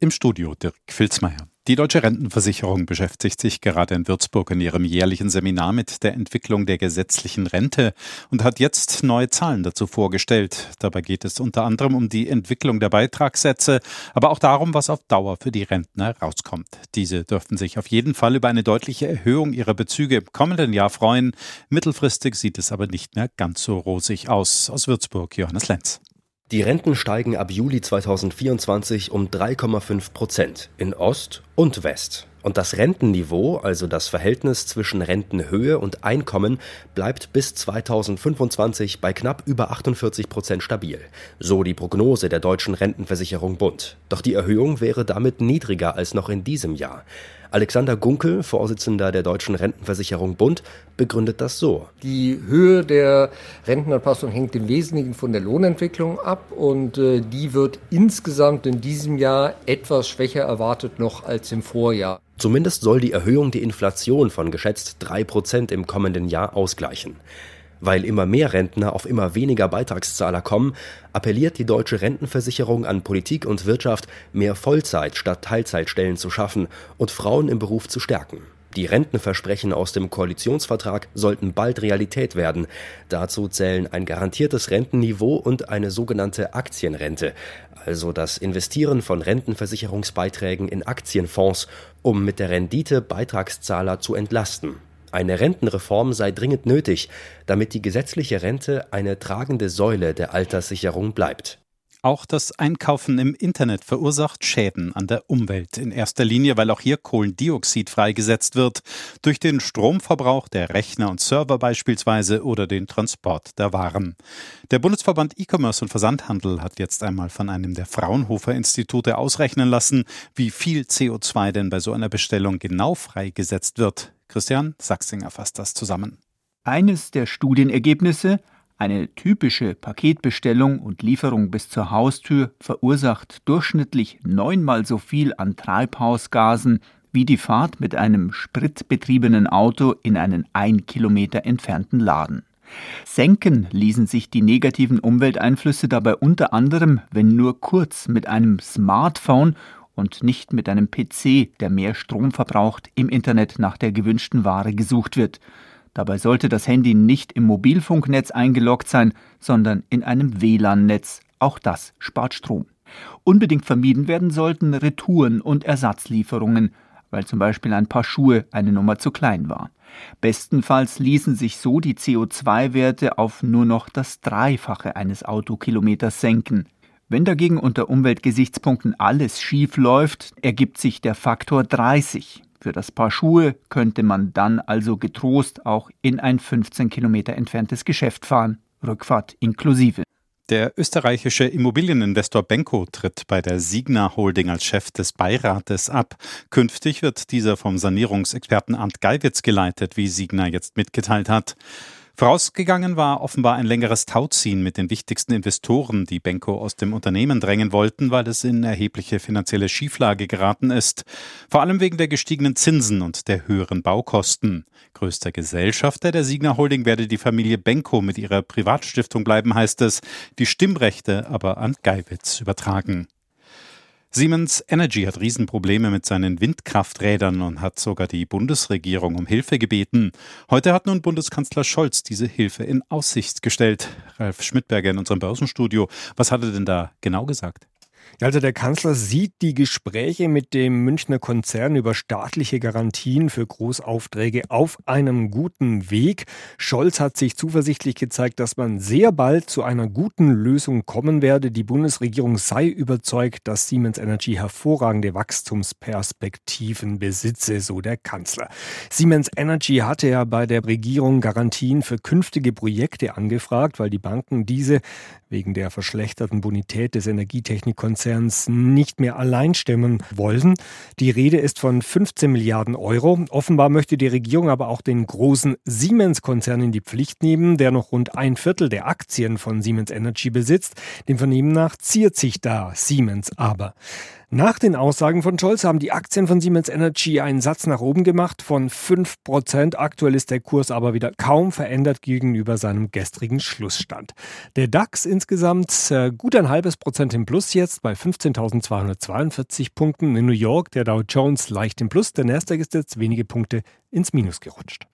Im Studio Dirk Filzmeier. Die Deutsche Rentenversicherung beschäftigt sich gerade in Würzburg in ihrem jährlichen Seminar mit der Entwicklung der gesetzlichen Rente und hat jetzt neue Zahlen dazu vorgestellt. Dabei geht es unter anderem um die Entwicklung der Beitragssätze, aber auch darum, was auf Dauer für die Rentner rauskommt. Diese dürften sich auf jeden Fall über eine deutliche Erhöhung ihrer Bezüge im kommenden Jahr freuen. Mittelfristig sieht es aber nicht mehr ganz so rosig aus. Aus Würzburg, Johannes Lenz. Die Renten steigen ab Juli 2024 um 3,5 Prozent in Ost und West. Und das Rentenniveau, also das Verhältnis zwischen Rentenhöhe und Einkommen, bleibt bis 2025 bei knapp über 48 Prozent stabil. So die Prognose der deutschen Rentenversicherung Bund. Doch die Erhöhung wäre damit niedriger als noch in diesem Jahr. Alexander Gunkel, Vorsitzender der Deutschen Rentenversicherung Bund, begründet das so. Die Höhe der Rentenanpassung hängt im Wesentlichen von der Lohnentwicklung ab und äh, die wird insgesamt in diesem Jahr etwas schwächer erwartet noch als im Vorjahr. Zumindest soll die Erhöhung die Inflation von geschätzt drei Prozent im kommenden Jahr ausgleichen. Weil immer mehr Rentner auf immer weniger Beitragszahler kommen, appelliert die deutsche Rentenversicherung an Politik und Wirtschaft, mehr Vollzeit statt Teilzeitstellen zu schaffen und Frauen im Beruf zu stärken. Die Rentenversprechen aus dem Koalitionsvertrag sollten bald Realität werden. Dazu zählen ein garantiertes Rentenniveau und eine sogenannte Aktienrente, also das Investieren von Rentenversicherungsbeiträgen in Aktienfonds, um mit der Rendite Beitragszahler zu entlasten. Eine Rentenreform sei dringend nötig, damit die gesetzliche Rente eine tragende Säule der Alterssicherung bleibt. Auch das Einkaufen im Internet verursacht Schäden an der Umwelt. In erster Linie, weil auch hier Kohlendioxid freigesetzt wird. Durch den Stromverbrauch der Rechner und Server beispielsweise oder den Transport der Waren. Der Bundesverband E-Commerce und Versandhandel hat jetzt einmal von einem der Fraunhofer Institute ausrechnen lassen, wie viel CO2 denn bei so einer Bestellung genau freigesetzt wird. Christian Sachsinger fasst das zusammen. Eines der Studienergebnisse eine typische Paketbestellung und Lieferung bis zur Haustür verursacht durchschnittlich neunmal so viel an Treibhausgasen wie die Fahrt mit einem spritbetriebenen Auto in einen ein Kilometer entfernten Laden. Senken ließen sich die negativen Umwelteinflüsse dabei unter anderem, wenn nur kurz mit einem Smartphone und nicht mit einem PC, der mehr Strom verbraucht, im Internet nach der gewünschten Ware gesucht wird. Dabei sollte das Handy nicht im Mobilfunknetz eingeloggt sein, sondern in einem WLAN-Netz. Auch das spart Strom. Unbedingt vermieden werden sollten Retouren und Ersatzlieferungen, weil zum Beispiel ein paar Schuhe eine Nummer zu klein war. Bestenfalls ließen sich so die CO2-Werte auf nur noch das Dreifache eines Autokilometers senken. Wenn dagegen unter Umweltgesichtspunkten alles schief läuft, ergibt sich der Faktor 30. Für das Paar Schuhe könnte man dann also getrost auch in ein 15 Kilometer entferntes Geschäft fahren, Rückfahrt inklusive. Der österreichische Immobilieninvestor Benko tritt bei der Signa Holding als Chef des Beirates ab. Künftig wird dieser vom Sanierungsexperten Arndt Geiwitz geleitet, wie Signa jetzt mitgeteilt hat. Vorausgegangen war offenbar ein längeres Tauziehen mit den wichtigsten Investoren, die Benko aus dem Unternehmen drängen wollten, weil es in erhebliche finanzielle Schieflage geraten ist. Vor allem wegen der gestiegenen Zinsen und der höheren Baukosten. Größter Gesellschafter der Signa Holding werde die Familie Benko mit ihrer Privatstiftung bleiben, heißt es, die Stimmrechte aber an Geiwitz übertragen. Siemens Energy hat Riesenprobleme mit seinen Windkrafträdern und hat sogar die Bundesregierung um Hilfe gebeten. Heute hat nun Bundeskanzler Scholz diese Hilfe in Aussicht gestellt. Ralf Schmidberger in unserem Börsenstudio. Was hat er denn da genau gesagt? Also der Kanzler sieht die Gespräche mit dem Münchner Konzern über staatliche Garantien für Großaufträge auf einem guten Weg. Scholz hat sich zuversichtlich gezeigt, dass man sehr bald zu einer guten Lösung kommen werde. Die Bundesregierung sei überzeugt, dass Siemens Energy hervorragende Wachstumsperspektiven besitze, so der Kanzler. Siemens Energy hatte ja bei der Regierung Garantien für künftige Projekte angefragt, weil die Banken diese wegen der verschlechterten Bonität des Energietechnikkonzerns nicht mehr allein stemmen wollen. Die Rede ist von 15 Milliarden Euro. Offenbar möchte die Regierung aber auch den großen Siemens-Konzern in die Pflicht nehmen, der noch rund ein Viertel der Aktien von Siemens Energy besitzt. Dem Vernehmen nach ziert sich da Siemens aber. Nach den Aussagen von Scholz haben die Aktien von Siemens Energy einen Satz nach oben gemacht von 5%. Aktuell ist der Kurs aber wieder kaum verändert gegenüber seinem gestrigen Schlussstand. Der DAX insgesamt äh, gut ein halbes Prozent im Plus jetzt bei 15.242 Punkten. In New York der Dow Jones leicht im Plus. Der Nasdaq ist jetzt wenige Punkte ins Minus gerutscht.